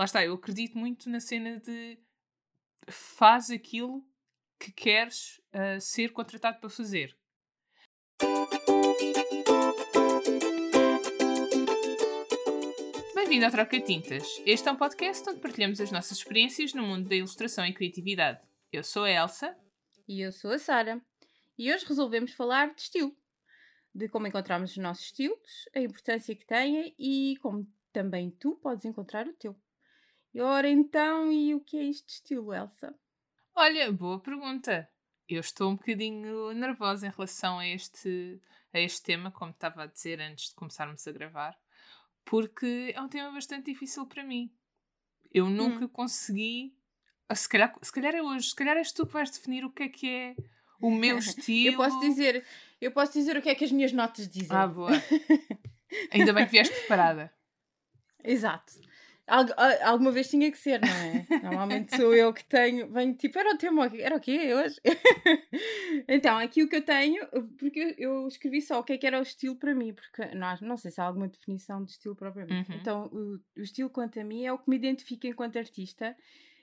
lá está, eu acredito muito na cena de faz aquilo que queres uh, ser contratado para fazer. Bem-vindo ao Troca Tintas. Este é um podcast onde partilhamos as nossas experiências no mundo da ilustração e criatividade. Eu sou a Elsa. E eu sou a Sara. E hoje resolvemos falar de estilo. De como encontrarmos os nossos estilos, a importância que têm e como também tu podes encontrar o teu. E ora então, e o que é isto de estilo, Elsa? Olha, boa pergunta. Eu estou um bocadinho nervosa em relação a este, a este tema, como estava a dizer antes de começarmos a gravar, porque é um tema bastante difícil para mim. Eu nunca hum. consegui. Ah, se calhar, se calhar é hoje, se calhar és tu que vais definir o que é que é o meu estilo. eu posso dizer, eu posso dizer o que é que as minhas notas dizem. Ah, boa. Ainda bem que vieste preparada. Exato. Alg alguma vez tinha que ser, não é? Normalmente sou eu que tenho. Venho tipo, era o tema, era o quê hoje? então, aqui o que eu tenho, porque eu escrevi só o que é que era o estilo para mim, porque não, não sei se há alguma definição de estilo propriamente. Uhum. Então, o, o, estilo quanto a mim é o que me identifica enquanto artista,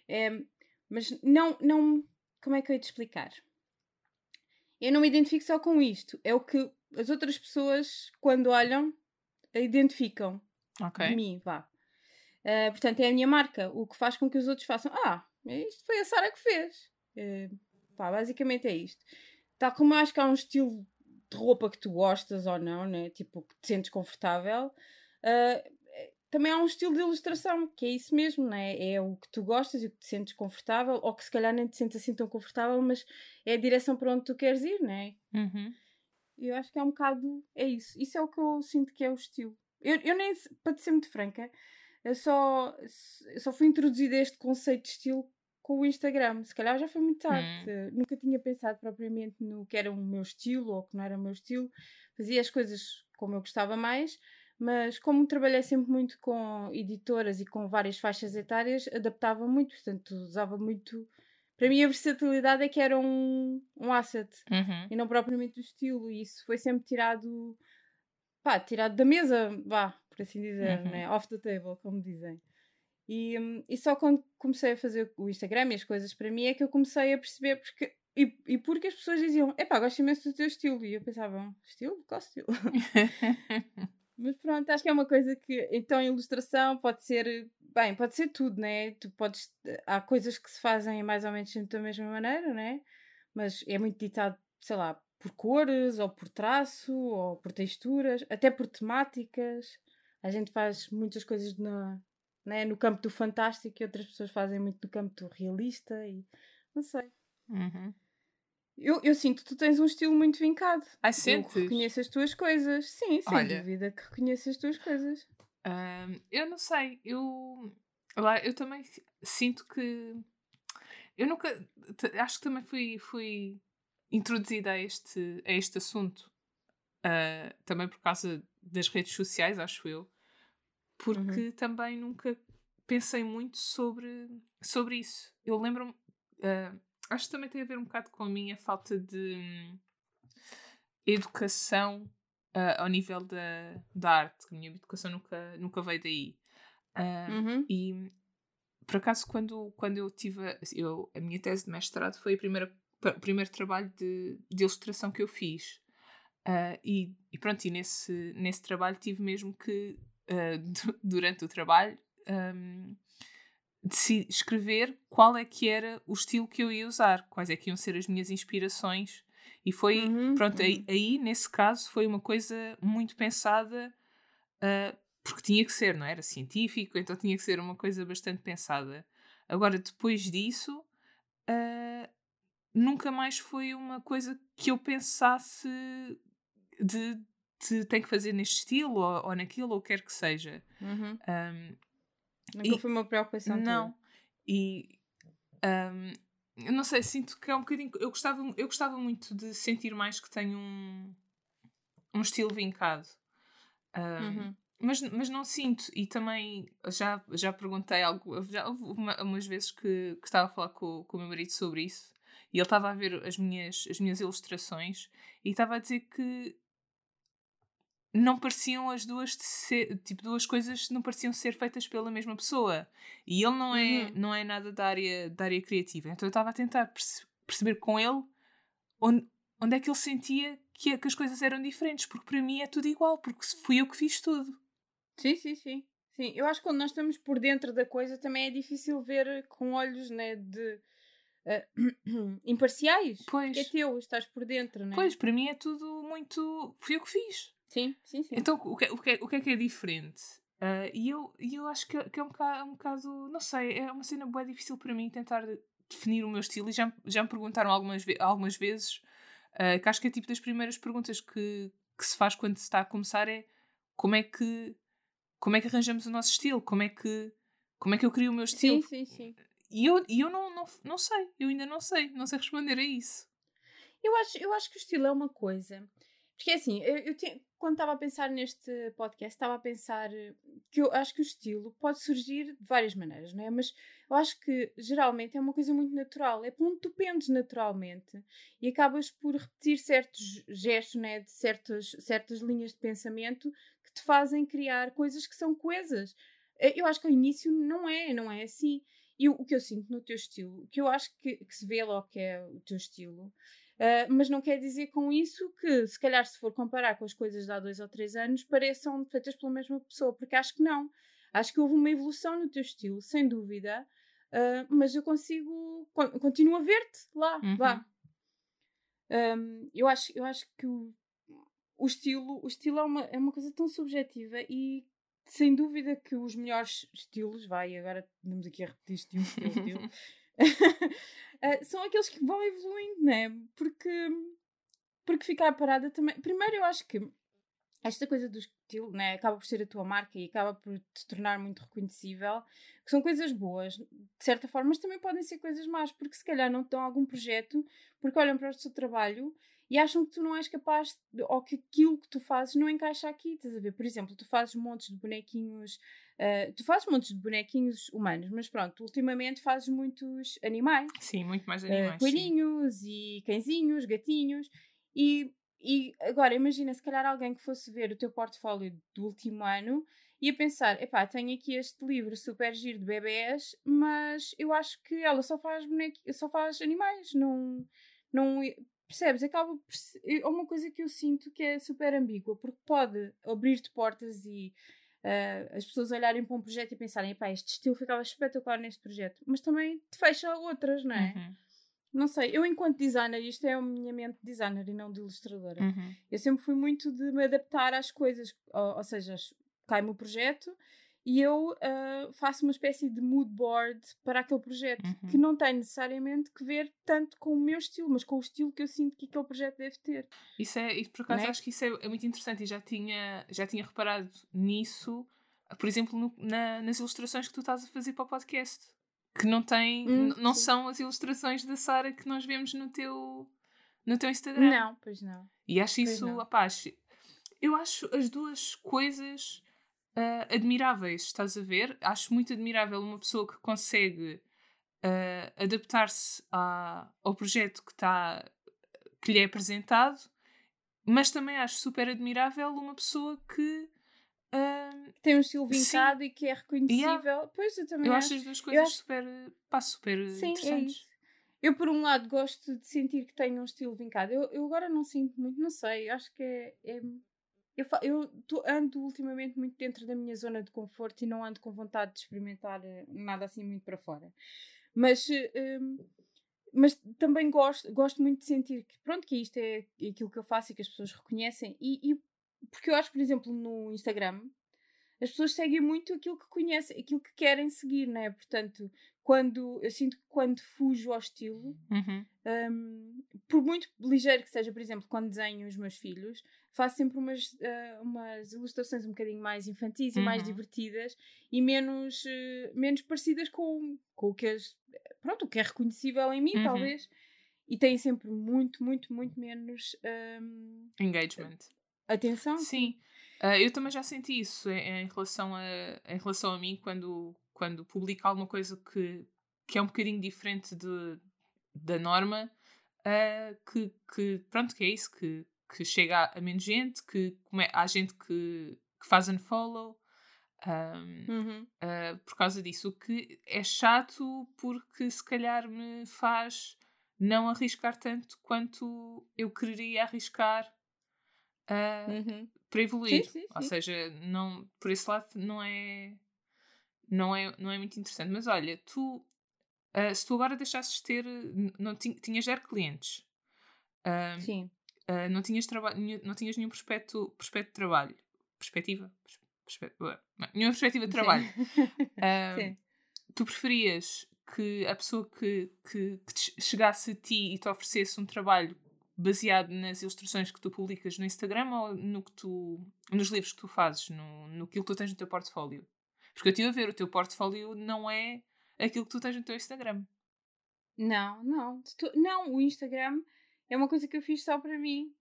é, mas não, não. Como é que eu ia te explicar? Eu não me identifico só com isto, é o que as outras pessoas, quando olham, identificam okay. de mim, vá. Uh, portanto, é a minha marca, o que faz com que os outros façam. Ah, isto foi a Sara que fez. Uh, pá, basicamente é isto. Tal como eu acho que há um estilo de roupa que tu gostas ou não, né? tipo, que te sentes confortável, uh, também há um estilo de ilustração, que é isso mesmo, né? é o que tu gostas e o que te sentes confortável, ou que se calhar nem te sentes assim tão confortável, mas é a direção para onde tu queres ir, né? Uhum. Eu acho que é um bocado. É isso. Isso é o que eu sinto que é o estilo. Eu, eu nem, para te ser muito franca, eu só, eu só fui introduzida a este conceito de estilo com o Instagram. Se calhar já foi muito tarde. Hum. Nunca tinha pensado propriamente no que era o meu estilo ou que não era o meu estilo. Fazia as coisas como eu gostava mais, mas como trabalhei sempre muito com editoras e com várias faixas etárias, adaptava muito, portanto, usava muito. Para mim, a versatilidade é que era um, um asset uhum. e não propriamente o estilo, e isso foi sempre tirado pá, tirado da mesa, vá, por assim dizer, uhum. né? off the table, como dizem. E, hum, e só quando comecei a fazer o Instagram e as coisas para mim é que eu comecei a perceber porque e, e porque as pessoas diziam, epá, gosto imenso do teu estilo. E eu pensava, estilo? Qual estilo? Mas pronto, acho que é uma coisa que, então, ilustração pode ser, bem, pode ser tudo, né? Tu podes, há coisas que se fazem mais ou menos sempre da mesma maneira, né? Mas é muito ditado, sei lá, por cores, ou por traço, ou por texturas, até por temáticas. A gente faz muitas coisas na, né, no campo do fantástico e outras pessoas fazem muito no campo do realista e não sei. Uhum. Eu, eu sinto que tu tens um estilo muito vincado. Ai, sentes? Eu reconheço as tuas coisas. Sim, sem Olha, dúvida que reconheço as tuas coisas. Um, eu não sei, eu, lá, eu também sinto que eu nunca acho que também fui, fui introduzida a este, a este assunto uh, também por causa das redes sociais, acho eu, porque uhum. também nunca pensei muito sobre, sobre isso. Eu lembro-me, uh, acho que também tem a ver um bocado com a minha falta de um, educação uh, ao nível da, da arte. A minha educação nunca, nunca veio daí. Uhum. E por acaso, quando, quando eu tive eu, a minha tese de mestrado, foi a primeira o primeiro trabalho de, de ilustração que eu fiz. Uh, e, e, pronto, e nesse, nesse trabalho tive mesmo que, uh, durante o trabalho, um, decidi escrever qual é que era o estilo que eu ia usar, quais é que iam ser as minhas inspirações. E foi, uhum, pronto, uhum. Aí, aí, nesse caso foi uma coisa muito pensada, uh, porque tinha que ser, não é? era científico, então tinha que ser uma coisa bastante pensada. Agora, depois disso, uh, nunca mais foi uma coisa que eu pensasse de, de tem que fazer neste estilo ou, ou naquilo ou quer que seja. Uhum. Um, nunca e, foi uma preocupação. Não. E um, eu não sei, sinto que é um bocadinho. Eu gostava, eu gostava muito de sentir mais que tenho um, um estilo vincado. Um, uhum. Mas, mas não sinto, e também já, já perguntei algo, já houve uma, umas vezes que, que estava a falar com, com o meu marido sobre isso, e ele estava a ver as minhas, as minhas ilustrações e estava a dizer que não pareciam as duas ser, tipo duas coisas não pareciam ser feitas pela mesma pessoa. E ele não é uhum. não é nada da área da área criativa. Então eu estava a tentar perce perceber com ele onde, onde é que ele sentia que, que as coisas eram diferentes porque para mim é tudo igual porque fui eu que fiz tudo. Sim sim sim. Sim eu acho que quando nós estamos por dentro da coisa também é difícil ver com olhos né de uh, imparciais pois porque é teu estás por dentro né? Pois para mim é tudo muito fui eu que fiz Sim, sim, sim. Então, o que, o que, o que é que é diferente? Uh, e eu, eu acho que, que é um bocado, um bocado, não sei, é uma cena bem difícil para mim tentar definir o meu estilo. E já, já me perguntaram algumas, algumas vezes, uh, que acho que é tipo das primeiras perguntas que, que se faz quando se está a começar é como é que, como é que arranjamos o nosso estilo? Como é que, como é que eu crio o meu estilo? Sim, sim, sim. E eu, e eu não, não, não sei, eu ainda não sei, não sei responder a isso. Eu acho, eu acho que o estilo é uma coisa porque assim, eu, eu tinha, quando estava a pensar neste podcast, estava a pensar que eu acho que o estilo pode surgir de várias maneiras, não é? Mas eu acho que geralmente é uma coisa muito natural, é onde tu pendes naturalmente e acabas por repetir certos gestos, né? De certas, certas linhas de pensamento que te fazem criar coisas que são coesas. Eh, eu acho que ao início não é, não é assim. E o, o que eu sinto no teu estilo, o que eu acho que, que se vê logo que é o teu estilo, Uh, mas não quer dizer com isso que, se calhar, se for comparar com as coisas de há dois ou três anos, pareçam feitas pela mesma pessoa, porque acho que não. Acho que houve uma evolução no teu estilo, sem dúvida, uh, mas eu consigo. continuo a ver-te lá, uhum. lá. Um, eu, acho, eu acho que o, o, estilo, o estilo é uma, é uma coisa tão subjetiva e sem dúvida que os melhores estilos, vai, agora andamos aqui a repetir estilo, estilo, estilo. Uh, são aqueles que vão evoluindo, né? Porque, porque ficar parada também. Primeiro, eu acho que esta coisa do estilo né, acaba por ser a tua marca e acaba por te tornar muito reconhecível, que são coisas boas, de certa forma, mas também podem ser coisas más, porque se calhar não estão algum projeto, porque olham para o teu trabalho e acham que tu não és capaz, de, ou que aquilo que tu fazes não encaixa aqui, estás a ver? Por exemplo, tu fazes montes de bonequinhos Uh, tu fazes de bonequinhos humanos, mas pronto, ultimamente fazes muitos animais. Sim, muito mais ah, animais. Uh, coelhinhos e cãezinhos, gatinhos. E, e agora imagina se calhar alguém que fosse ver o teu portfólio do último ano e a pensar: epá, tenho aqui este livro super giro de bebés, mas eu acho que ela só faz só faz animais, não. não Percebes? Acaba por é uma coisa que eu sinto que é super ambígua, porque pode abrir-te portas e uh, as pessoas olharem para um projeto e pensarem, pá, este estilo ficava espetacular neste projeto, mas também te fecha outras, não é? Uhum. Não sei, eu enquanto designer, isto é a minha mente de designer e não de ilustradora, uhum. eu sempre fui muito de me adaptar às coisas, ou, ou seja, cai-me o projeto e eu uh, faço uma espécie de mood board para aquele projeto uhum. que não tem necessariamente que ver tanto com o meu estilo, mas com o estilo que eu sinto que aquele projeto deve ter. Isso é, e por acaso é? acho que isso é, é, muito interessante e já tinha, já tinha reparado nisso, por exemplo, no, na, nas ilustrações que tu estás a fazer para o podcast. Que não tem, hum, não sim. são as ilustrações da Sara que nós vemos no teu, no teu Instagram. Não, pois não. E acho isso, rapaz, eu acho as duas coisas uh, admiráveis, estás a ver? Acho muito admirável uma pessoa que consegue uh, adaptar-se ao projeto que, tá, que lhe é apresentado, mas também acho super admirável uma pessoa que Uh, tem um estilo vincado sim. e que é reconhecível. Yeah. Pois eu também eu acho. as duas coisas acho... super, pá, super sim, é interessantes. É eu, por um lado, gosto de sentir que tenho um estilo vincado. Eu, eu agora não sinto muito, não sei. Acho que é, é eu, eu tô, ando ultimamente muito dentro da minha zona de conforto e não ando com vontade de experimentar eh, nada assim muito para fora. Mas, um, mas também gosto, gosto muito de sentir que, pronto, que isto é aquilo que eu faço e que as pessoas reconhecem. E, e porque eu acho, por exemplo, no Instagram, as pessoas seguem muito aquilo que conhecem, aquilo que querem seguir, né? Portanto, quando eu sinto que quando fujo ao estilo, uhum. Um, por muito ligeiro que seja, por exemplo, quando desenho os meus filhos, faço sempre umas, uh, umas ilustrações um bocadinho mais infantis e mais uhum. divertidas e menos, uh, menos parecidas com, com o que é, pronto, o que é reconhecível em mim, uhum. talvez. E têm sempre muito, muito, muito menos um, engagement. Atenção? Sim. Uh, eu também já senti isso em, em, relação a, em relação a mim quando quando publica alguma coisa que, que é um bocadinho diferente de, da norma, uh, que, que, pronto, que é isso, que, que chega a, a menos gente, que come, há gente que, que faz unfollow. Um, uhum. uh, por causa disso, o que é chato porque se calhar me faz não arriscar tanto quanto eu quereria arriscar uh, uhum. para evoluir. Sim, sim, sim. Ou seja, não, por esse lado não é, não é, não é muito interessante. Mas olha, tu, uh, se tu agora deixasses ter, não tinhas zero clientes, uh, Sim. não, tinhas não tinhas nenhum prospecto, prospecto de trabalho, perspectiva, perspe nenhuma perspectiva de trabalho. Sim. tu preferias que a pessoa que, que, que chegasse a ti e te oferecesse um trabalho baseado nas ilustrações que tu publicas no Instagram ou no que tu, nos livros que tu fazes, no, no que tu tens no teu portfólio? Porque eu estive a ver, o teu portfólio não é aquilo que tu tens no teu Instagram. Não, não. Não, o Instagram é uma coisa que eu fiz só para mim.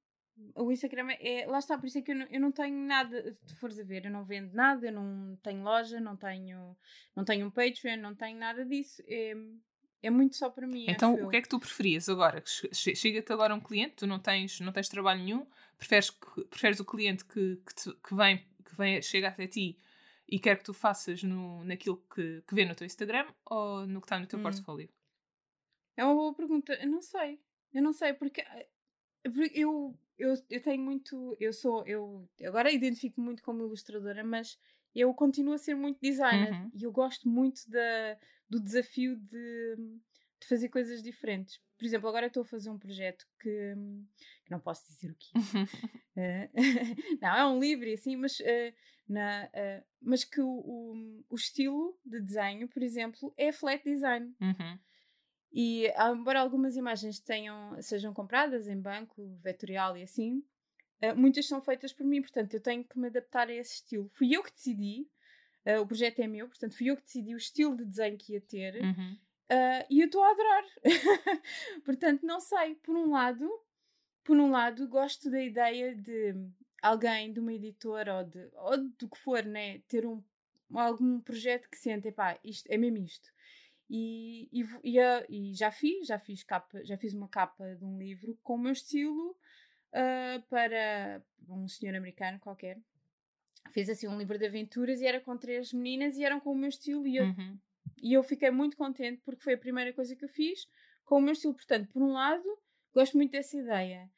O Instagram é. Lá está, por isso é que eu não, eu não tenho nada. Se fores a ver, eu não vendo nada, eu não tenho loja, não tenho, não tenho um Patreon, não tenho nada disso. É, é muito só para mim. Então, o que é que tu preferias agora? Chega-te agora um cliente, tu não tens, não tens trabalho nenhum, preferes, preferes o cliente que, que, te, que, vem, que vem, chega até ti e quer que tu faças no, naquilo que, que vê no teu Instagram ou no que está no teu hum. portfólio? É uma boa pergunta. Eu não sei. Eu não sei, porque, eh, porque eu, eu, eu tenho muito. Eu sou. Eu agora identifico muito como ilustradora, mas eu continuo a ser muito designer uhum. e eu gosto muito da, do desafio de, de fazer coisas diferentes. Por exemplo, agora estou a fazer um projeto que, que não posso dizer o que é. não, é um livro assim, mas, uh, na, uh, mas que o, o, o, estilo de desenho, por exemplo, é flat design. Uhum. E embora algumas imagens tenham, sejam compradas em banco, vetorial e assim, uh, muitas são feitas por mim, portanto eu tenho que me adaptar a esse estilo. Fui eu que decidi, o projeto é meu, portanto fui eu que decidi o estilo de desenho que ia ter uhum. Uh, e eu estou a adorar. portanto, não sei, por um lado, por um lado, gosto da ideia de alguém de uma editora ou, de, ou do que for, né, ter um, algum projeto que sente, pá, isto é mesmo isto. E, e, e, e, já fiz, já fiz capa, já fiz uma capa de um livro com o meu estilo uh, para um senhor americano qualquer. Fiz assim um livro de aventuras e era com três meninas e eram com o meu estilo e eu, uhum. E eu fiquei muito contente porque foi a primeira coisa que eu fiz com o meu estilo. Portanto, por um lado, gosto muito dessa ideia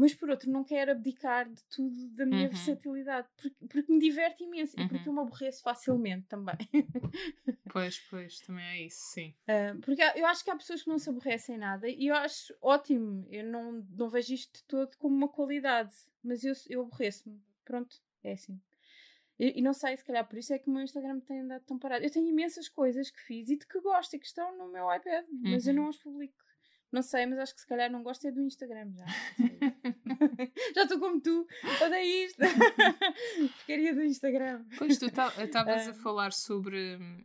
mas por outro não quero abdicar de tudo da minha uhum. versatilidade porque, porque, me diverte imenso uhum. e porque uhum. eu me aborreço facilmente também. pois, pois, também é isso, sim. Uh, porque eu acho que há pessoas que não se aborrecem nada e eu acho ótimo, eu não, não vejo isto de todo como uma qualidade, mas eu, eu aborreço-me. Pronto, é assim. E, e, não sei, se calhar por isso é que o meu Instagram tem andado tão parado. Eu tenho imensas coisas que fiz e de que gosto e que estão no meu iPad, mas eu uhum. não as publico. Não sei, mas acho que se calhar não gosto é do Instagram já. já estou como tu, odeio isto. Porcaria do Instagram. Pois tu estavas a falar sobre hum,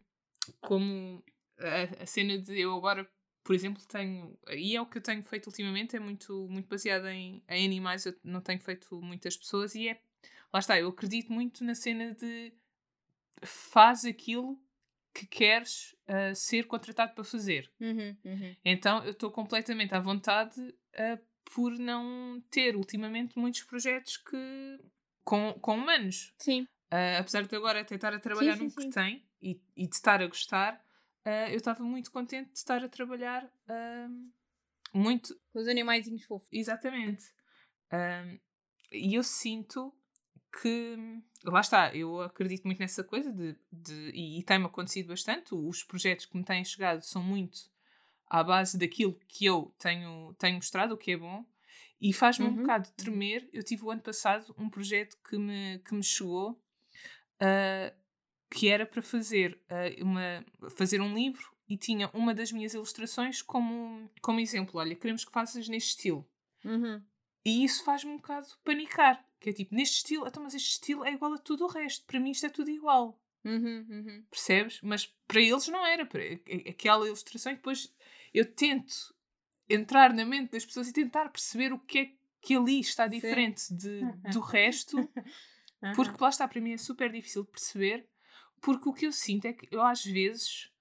como a, a, cena de eu agora, por exemplo, tenho. E é o que eu tenho feito ultimamente, é muito, muito baseado em, em animais, eu não tenho feito muitas pessoas e é. Lá está, eu acredito muito na cena de faz aquilo que queres uh, ser contratado para fazer. Uhum, uhum. Então eu estou completamente à vontade uh, por não ter ultimamente muitos projetos que com, com humanos. Sim. Uh, apesar de agora até estar a trabalhar sim, sim, no que tem e, e, de estar a gostar, eu estava muito contente de estar a trabalhar muito. Com os animais fofos. Exatamente. e eu sinto que lá está, eu acredito muito nessa coisa de, de e, e tem-me acontecido bastante. Os projetos que me têm chegado são muito à base daquilo que eu tenho, tenho mostrado, o que é bom, e faz-me uhum. um bocado tremer. Eu tive o ano passado um projeto que me, que me chegou uh, que era para fazer, uh, uma, fazer um livro e tinha uma das minhas ilustrações como, como exemplo. Olha, queremos que faças neste estilo. Uhum. E isso faz-me um bocado panicar. Que é tipo, neste estilo, então, mas este estilo é igual a tudo o resto. Para mim isto é tudo igual. Uhum, uhum. Percebes? Mas para eles não era. Para aquela ilustração e depois eu tento entrar na mente das pessoas e tentar perceber o que é que ali está diferente de, do resto. Porque lá está, para mim é super difícil de perceber. Porque o que eu sinto é que eu às vezes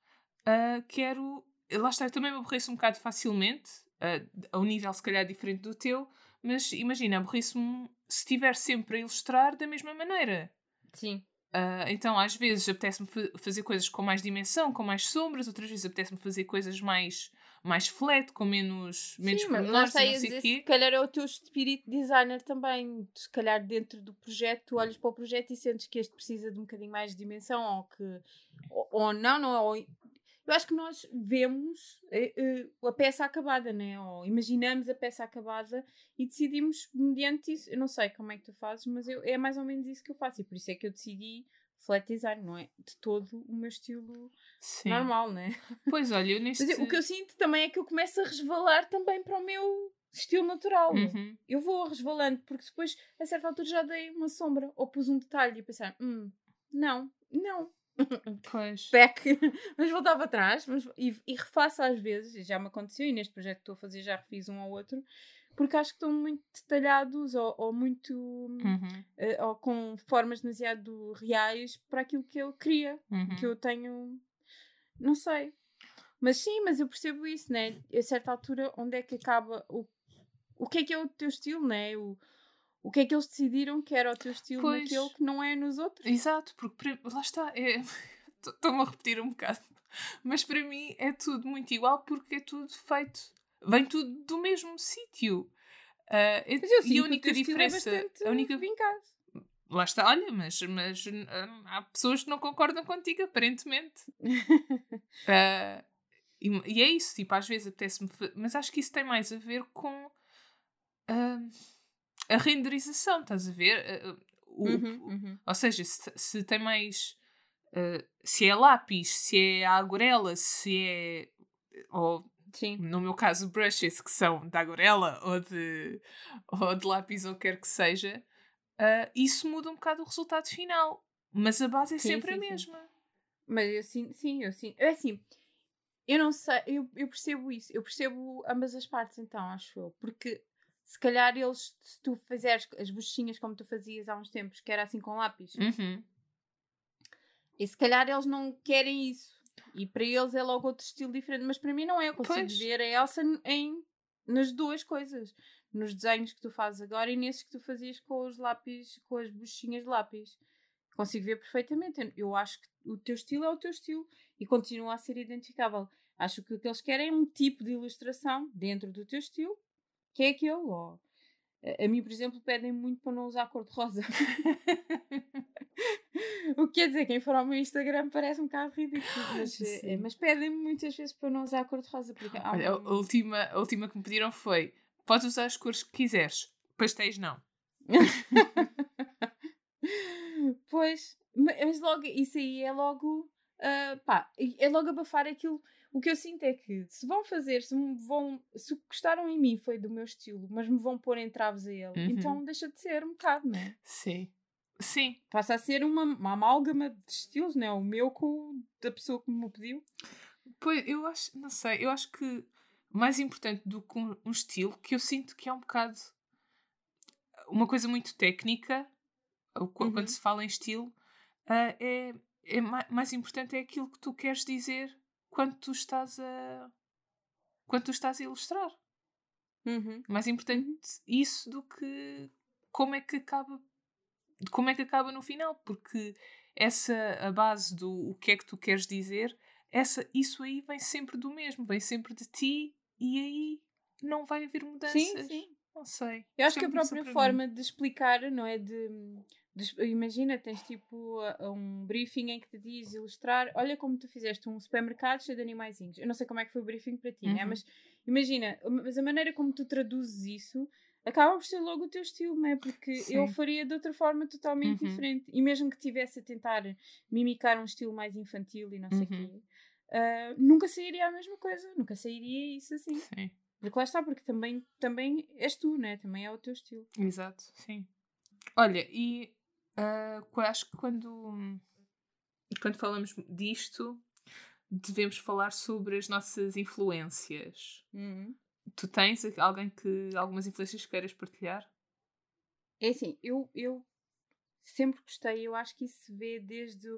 uh, quero. Lá está, eu também me aborreço um bocado facilmente, uh, a um nível se calhar diferente do teu, mas imagina, aborriço-me se estiver sempre a ilustrar da mesma maneira. Sim. Uh, então, às vezes, apetece-me fazer coisas com mais dimensão, com mais sombras, outras vezes apetece-me fazer coisas mais, mais flat, com menos, menos Sim, mas lá está, não sei Se calhar é o teu espírito designer também. Se calhar dentro do projeto, tu olhas para o projeto e sentes que este precisa de um bocadinho mais de dimensão, ou que. Ou, ou não, não, ou, eu acho que nós vemos uh, a peça acabada, né? Ou imaginamos a peça acabada e decidimos mediante isso. Eu não sei como é que tu fazes, mas eu, é mais ou menos isso que eu faço. E por isso é que eu decidi flat design, não é de todo o meu estilo Sim. normal, né? Pois olha, eu neste... Mas o que eu sinto também é que eu começo a resvalar também para o meu estilo natural. Uhum. Eu vou resvalando, porque depois, a certa altura, já dei uma sombra ou pus um detalhe e pensar, hum, não, não, Pois. Back. Vamos voltar para trás vamos, e, e refaço às vezes, já me aconteceu, e neste projeto que estou a fazer já refiz um ao outro, porque acho que estão muito detalhados ou, ou muito. Uhum. Uh, ou com formas demasiado reais para aquilo que eu queria, uhum. que eu tenho. Não sei. Mas sim, mas eu percebo isso, né? A certa altura, onde é que acaba o. O que é que é o teu estilo, né? O, o que é que eles decidiram que era o teu estilo pois. naquele que não é nos outros? Exato, porque lá está, estou-me é, a repetir um bocado, mas para mim é tudo muito igual porque é tudo feito, vem tudo do mesmo sítio. Uh, e a única é diferença. É a única vincado. Lá está, olha, mas, mas hum, há pessoas que não concordam contigo, aparentemente. uh, e, e, é isso, tipo, às vezes apetece-me. Mas acho que isso tem mais a ver com. Uh, a renderização, estás a ver? Eh, o, uhum, uhum. Ou seja, se, se tem mais. Uh, se é lápis, se é aguarela, se é. Ou, Sim. no meu caso, brushes que são de aguarela ou de, ou de lápis ou quer que seja, uh, isso muda um bocado o resultado final. Mas a base é sim, sempre sim, a mesma. Sim. Mas eu sim, sim, eu sim. É assim, eu não sei, eu, eu percebo isso, eu percebo ambas as partes, então, acho eu. Porque se calhar eles, se tu fizeres as bochinhas como tu fazias há uns tempos, que era assim com lápis, uhum. e se calhar eles não querem isso. E para eles é logo outro estilo diferente, mas para mim não é. Eu consigo pois. ver a Elsa em, nas duas coisas. Nos desenhos que tu fazes agora e nesses que tu fazias com os lápis, com as buchinhas de lápis. Consigo ver perfeitamente. Eu acho que o teu estilo é o teu estilo e continua a ser identificável. Acho que o que eles querem é um tipo de ilustração dentro do teu estilo que é aquele, ó. A, mim, por exemplo, pedem muito para não usar cor-de-rosa. o que quer dizer, quem for ao meu Instagram parece um bocado ridículo, mas, é, mas pedem-me muitas vezes para não usar cor-de-rosa. Olha, a, última, a última que me pediram foi: podes usar as cores que quiseres, pastéis não. pois, mas logo, isso aí é logo. Uh, pá, é logo abafar aquilo o que eu sinto é que se vão fazer, se vão, se gostaram em mim foi do meu estilo, mas me vão pôr entraves a ele, uhum. então deixa de ser um bocado, não é? Sim. Sim. Passa a ser uma, uma amálgama de estilos, não é? O meu com o da pessoa que me pediu. Pois, eu acho, não sei, eu acho que mais importante do que um, um estilo, que eu sinto que é um bocado uma coisa muito técnica, uhum. quando se fala em estilo, uh, é, é mais, mais importante é aquilo que tu queres dizer quando tu estás a. quando tu estás a ilustrar. Uhum. Mais importante isso do que como é que acaba. como é que acaba no final, porque essa a base do o que é que tu queres dizer, essa, isso aí vem sempre do mesmo, vem sempre de ti e aí não vai haver mudanças. Sim, sim. Não sei. Eu acho que a própria forma de explicar, não é? De Imagina, tens tipo um briefing em que te diz ilustrar, olha como tu fizeste um supermercado cheio de animaizinhos. Eu não sei como é que foi o briefing para ti, né? uhum. né? mas imagina, mas a maneira como tu traduzes isso acaba por ser logo o teu estilo, não é? Porque Sim. eu faria de outra forma totalmente uhum. diferente. E mesmo que tivesse a tentar mimicar um estilo mais infantil e não sei o uhum. quê, uh, nunca sairia a mesma coisa, nunca sairia isso assim. Sim. Porque lá está, porque também, também és tu, né? Também é o teu estilo. Exato, sim. Olha, e Uh, acho que quando, quando falamos disto, devemos falar sobre as nossas influências. Uhum. Tu tens alguém que algumas influências queiras partilhar? É assim, eu, eu sempre gostei, eu acho que isso se vê desde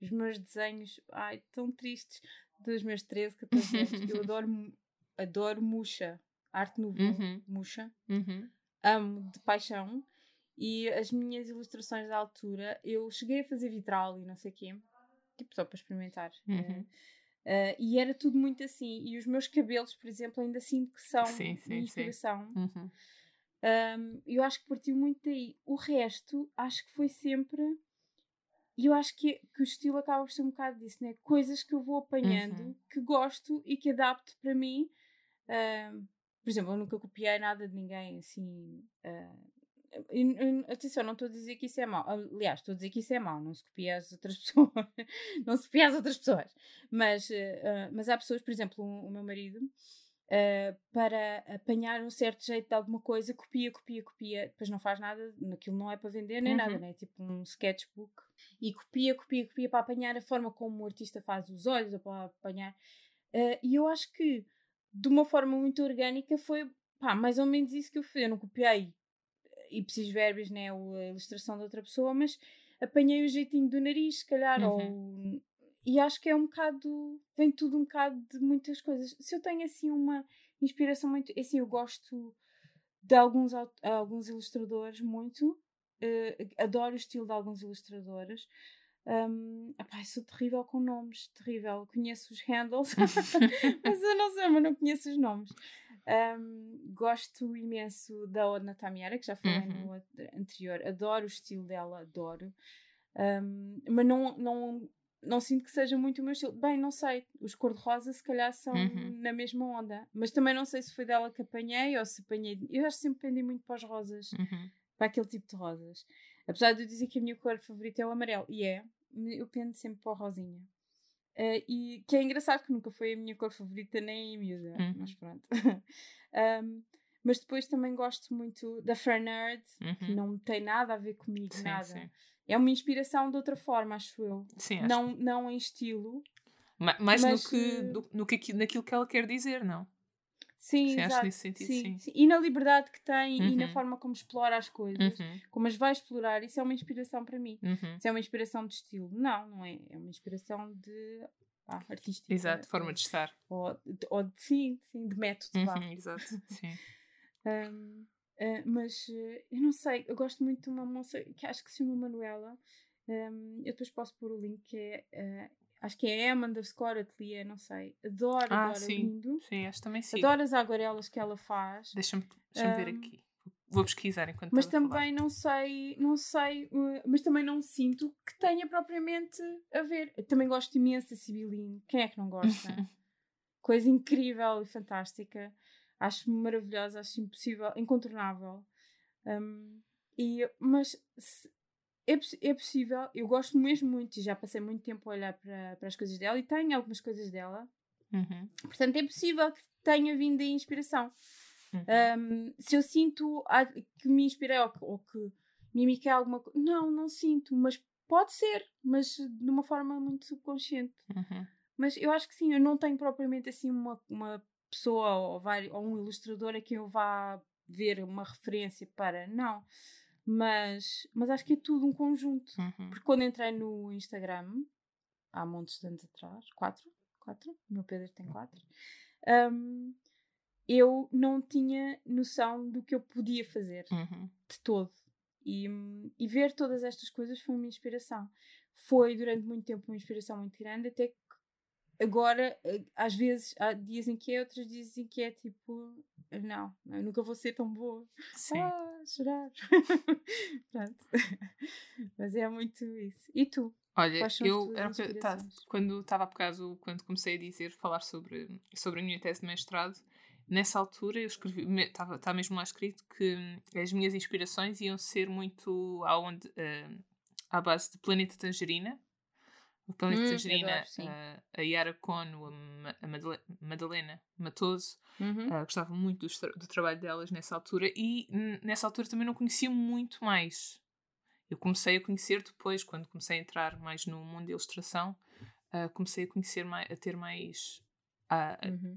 os meus desenhos, ai, tão tristes, dos meus 13, 14 anos. eu adoro, adoro Muxa, arte no uhum. Muxa. Uhum. amo de paixão. E as minhas ilustrações da altura, eu cheguei a fazer vitral e não sei o quê, tipo só para experimentar. Uhum. Uh, e era tudo muito assim. E os meus cabelos, por exemplo, ainda sinto que são sim, sim, inspiração. Sim. Uhum. Um, eu acho que partiu muito daí. O resto, acho que foi sempre. E eu acho que, que o estilo acaba por ser um bocado disso, né? Coisas que eu vou apanhando, uhum. que gosto e que adapto para mim. Por exemplo, eu nunca copiei nada de ninguém assim. Uh, atenção, não estou a dizer que isso é mau. Aliás, estou a dizer que isso é mau. Não se copia as outras pessoas. não se copia as outras pessoas. Mas, uh, mas há pessoas, por exemplo, o, o meu marido, uh, para apanhar um certo jeito de alguma coisa, copia, copia, copia. Depois não faz nada. Aquilo não é para vender nem uhum. nada, né? é tipo um sketchbook. E copia, copia, copia para apanhar a forma como o artista faz os olhos ou para apanhar. Uh, e eu acho que, de uma forma muito orgânica, foi pá, mais ou menos isso que eu fiz. Eu não copiei ipsis verbis, né, a ilustração de outra pessoa, mas apanhei o jeitinho do nariz, se calhar, uhum. ou... E acho que é um bocado. Vem tudo um bocado de muitas coisas. Se eu tenho assim uma inspiração muito. Assim, eu gosto de alguns, alguns ilustradores muito. Uh, adoro o estilo de alguns ilustradores. Um, epá, sou terrível com nomes, terrível. Conheço os handles, mas eu não sei, mas não conheço os nomes. Um, gosto imenso da Odna Tamiara, que já falei uhum. no anterior. Adoro o estilo dela, adoro. Um, mas não, não, não sinto que seja muito o meu estilo. Bem, não sei. Os cor-de-rosa, se calhar, são uhum. na mesma onda. Mas também não sei se foi dela que apanhei ou se apanhei. Eu acho que sempre pendi muito para as rosas, uhum. para aquele tipo de rosas. Apesar de eu dizer que a minha cor favorita é o amarelo, e é, eu pendo sempre para a rosinha. Uh, e que é engraçado que nunca foi a minha cor favorita nem a miúda, uhum. mas pronto. um, mas depois também gosto muito da Fernerd, uhum. que não tem nada a ver comigo, sim, nada. Sim. É uma inspiração de outra forma, acho eu. Sim, acho. Não, não em estilo. Ma mais mas, no que, no que, naquilo que ela quer dizer, não? Sim, sim exato. nesse sentido, sim, sim. sim, E na liberdade que tem uhum. e na uhum. forma como explora as coisas, uhum. como as vai explorar, isso é uma inspiração para mim. Uhum. Isso é uma inspiração de estilo. Não, não é. É uma inspiração de ah, artística. Exato, forma de estar. Ou, ou de, sim, sim, de método. Uhum, exato, sim. um, uh, eh, mas uh, eu não sei, eu gosto muito de uma moça que acho que se chama Manuela. Um, eu depois posso pôr o link que é uh, Acho que é Emma underscore Atelier, não sei. Adoro, ah, adoro, sim. lindo. Sim, acho também sim. Adoro as aguarelas que ela faz. Deixa-me deixa um, ver aqui. Vou pesquisar enquanto Mas também não sei, não sei, uh, mas também não sinto que tenha propriamente a ver. Eu também gosto imenso da Sibiline. Quem é que não gosta? Coisa incrível e fantástica. Acho maravilhosa, acho impossível, incontornável. Um, e, mas se, é, é possível, eu gosto mesmo muito e já passei muito tempo a olhar para, para as coisas dela e tenho algumas coisas dela. Uhum. Portanto, é possível que tenha vindo a inspiração. Uhum. Um, se eu sinto que me inspirei ou que, ou que mimiquei alguma coisa, não, não sinto, mas pode ser, mas de uma forma muito subconsciente. Uhum. Mas eu acho que sim, eu não tenho propriamente assim uma, uma pessoa ou, ou um ilustrador a quem eu vá ver uma referência para. Não. Mas, mas acho que é tudo um conjunto. Uhum. Porque quando entrei no Instagram, há montes de anos atrás, quatro, quatro, o meu Pedro tem quatro, um, eu não tinha noção do que eu podia fazer uhum. de todo. E, e ver todas estas coisas foi uma inspiração. Foi durante muito tempo uma inspiração muito grande, até que agora, eh, às vezes, há dias em que é, outros dias em que é tipo, não, eu nunca vou ser tão boa. Sim. Ah, chorar. Pronto. Mas é muito isso. E tu? Olha, eu era, tá, quando estava a bocado, quando comecei a dizer, falar sobre, sobre a minha tese de mestrado, nessa altura eu escrevi, estava tá mesmo lá escrito que as minhas inspirações iam ser muito aonde, uh, à base de Planeta Tangerina, o Planeta hum, Tangerina, adoro, a, a Yara Cono, a, Madalena, Madalena Matoso, uhum. uh, gostava muito do, do, trabalho delas nessa altura e nessa altura também não conhecia muito mais. Eu comecei a conhecer depois, quando comecei a entrar mais no mundo da ilustração, uh, comecei a conhecer mais, a ter mais. A, uhum.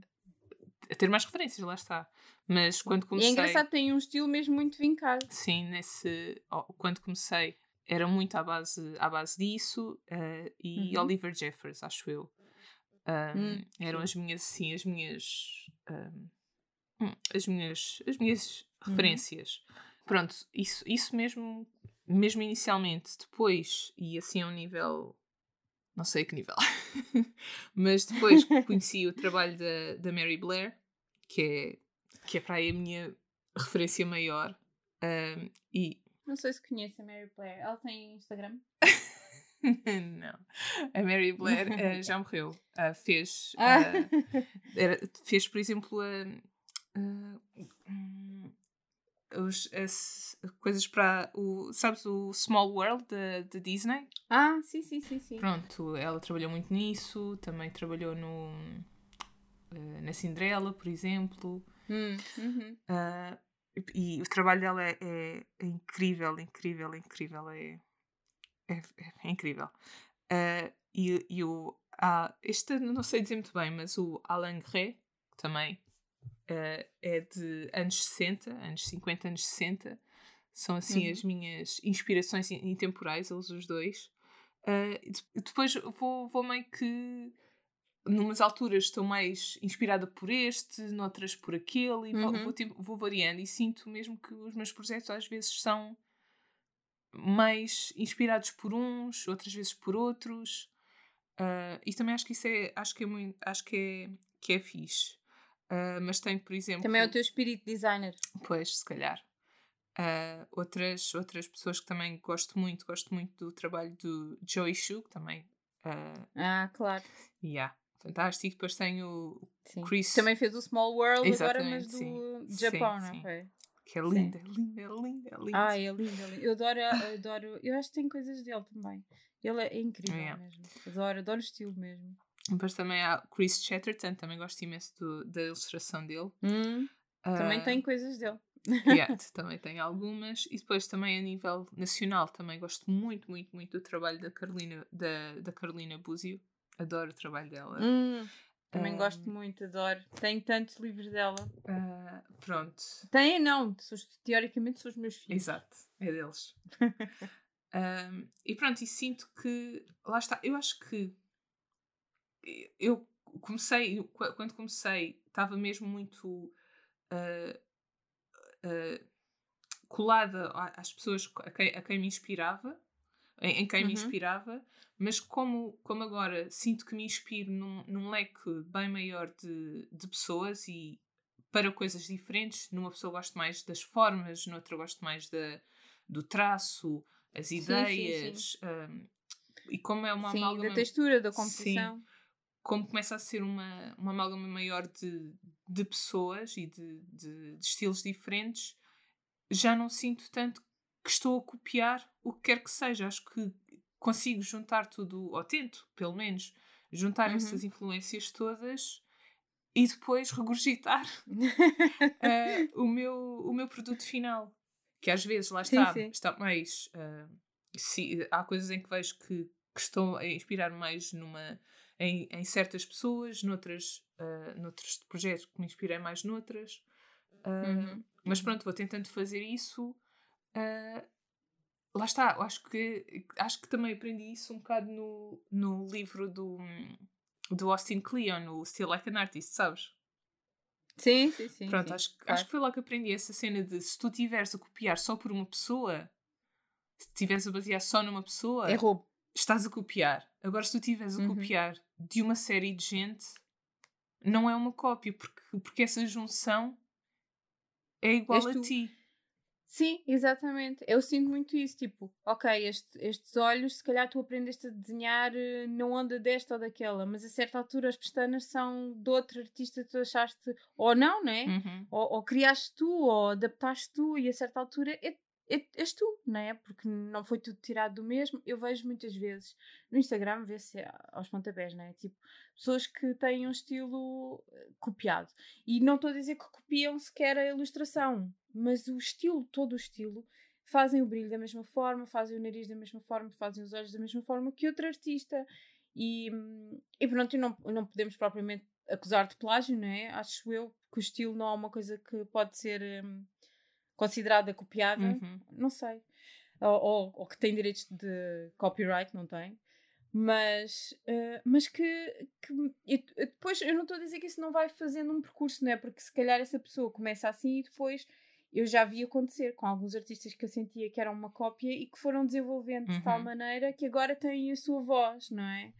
a, ter mais referências, lá está. Mas quando comecei. E é engraçado, tem um estilo mesmo muito vincado. Sim, nesse. Oh, quando comecei era muito à base, à base disso uh, e uhum. Oliver Jeffers, acho eu. Um, eram as minhas, sim, as minhas. Um, as minhas, as minhas uhum. referências. Pronto, isso, isso mesmo, mesmo inicialmente. Depois, e assim a um nível. Não sei a que nível. Mas depois conheci o trabalho da, da Mary Blair, que é, que é para aí a minha referência maior. Um, e não sei se conhece a Mary Blair. Ela tem Instagram? não. A Mary Blair uh, já morreu. Uh, fez, uh, era, fez, por exemplo, os, as coisas para o. Sabes o Small World da Disney? Ah, sim, sim, sim, sim. Pronto, ela trabalhou muito nisso, também trabalhou no. na Cinderela, por exemplo. Hum, uhum. E o trabalho dela é, é, é incrível, incrível, incrível. É, é, é incrível. Uh, e, e o. Ah, este não sei dizer muito bem, mas o Alain Gray também uh, é de anos 60, anos 50, anos 60. São assim uhum. as minhas inspirações intemporais, eles os dois. Uh, depois vou, vou meio que numas alturas estou mais inspirada por este, noutras por aquele, e uhum. vou, vou, vou, variando. E sinto mesmo que os meus projetos às vezes são mais inspirados por uns, outras vezes por outros. Uh, e também acho que isso é, acho que é muito, acho que é, que é fixe. Uh, mas tenho, por exemplo. Também é o teu espírito designer. Pois, se calhar. Uh, outras, outras pessoas que também gosto muito, gosto muito do trabalho do Joey Shu, que também. ah, claro. Yeah fantástico. Depois tem o sim. Chris. Também fez o Small World Exatamente, agora, mas do sim. Japão, sim, não foi? Que é linda, é linda, é linda, é linda. Ah, é lindo, é lindo. Eu adoro, adoro. Eu acho que tem coisas dele também. Ele é incrível é. mesmo. Adoro, adoro o estilo mesmo. Depois também há Chris Chatterton, também gosto imenso do, da ilustração dele. Hum, uh, também tem coisas dele. Yeah, também tem algumas. E depois também a nível nacional também gosto muito, muito, muito do trabalho da Carolina, da, da Carolina Búzio. Adoro o trabalho dela. Hum, também um, gosto muito, adoro. Tenho tantos livros dela. Uh, pronto. Tem, não. teoricamente são os meus filhos. Exato, é deles. um, e pronto, e sinto que. Lá está. Eu acho que. Eu comecei. Quando comecei, estava mesmo muito. Uh, uh, colada às pessoas a quem, a quem me inspirava, em, em quem uhum. me inspirava, mas como, como agora sinto que me inspiro num, num leque bem maior de, de pessoas e para coisas diferentes, numa pessoa gosto mais das formas, noutra gosto mais da, do traço, as ideias, sim, sim, sim. Um, e como é uma sim, amálgama... da textura, da composição. como começa a ser uma, uma amálgama maior de, de pessoas e de, de, de estilos diferentes, já não sinto tanto que estou a copiar o que quer que seja. Acho que consigo juntar tudo, ou tento, pelo menos, juntar uhum. essas influências todas e depois regurgitar uh, o, meu, o meu produto final. Que às vezes, lá está, sim, sim. está mais. Uh, se, há coisas em que vejo que, que estão a inspirar mais numa, em, em certas pessoas, noutras, uh, noutros projetos que me inspirei mais noutras. Uh, uhum. Mas pronto, vou tentando fazer isso uh, lá está, acho que, acho que também aprendi isso um bocado no, no livro do, do Austin Kleon, o Still Like an Artist, sabes? Sim, sim, sim. Pronto, sim, acho, claro. acho que foi lá que aprendi essa cena de se tu estiveres a copiar só por uma pessoa, se estiveres a basear só numa pessoa, é roubo. Estás a copiar. Agora, se tu estiveres a uhum. copiar de uma série de gente, não é uma cópia, porque, porque essa junção é igual És a tu. ti. Sim, exatamente. Eu sinto muito isso. Tipo, ok, este, estes olhos, se calhar tu aprendeste a desenhar eh, na onda desta ou daquela, mas a certa altura as pestanas são de outro artista que tu achaste, ou não, né? Uhum. Ou, ou, criaste tu, ou adaptaste tu, e a certa altura é, és tu, não é? Porque não foi tudo tirado do mesmo. Eu vejo muitas vezes no Instagram, vê-se aos pontapés, não é? Tipo, pessoas que têm um estilo eh, copiado. E não estou a dizer que copiam sequer a ilustração mas o estilo, todo o estilo, fazem o brilho da mesma forma, fazem o nariz da mesma forma, fazem os olhos da mesma forma que outro artista. E, e pronto, não, não podemos propriamente acusar de plágio, não é? Acho eu que o estilo não é uma coisa que pode ser um, considerada copiada, uhum. não sei. Ou, ou, ou, que tem direitos de copyright, não tem. mas, uh, mas que, que depois eu não estou a dizer que isso não vai fazendo um percurso, não é? Porque se calhar essa pessoa começa assim e depois eu já vi acontecer com alguns artistas que eu sentia que eram uma cópia e que foram desenvolvendo uhum. de tal uhum. maneira que agora têm a sua voz, não é?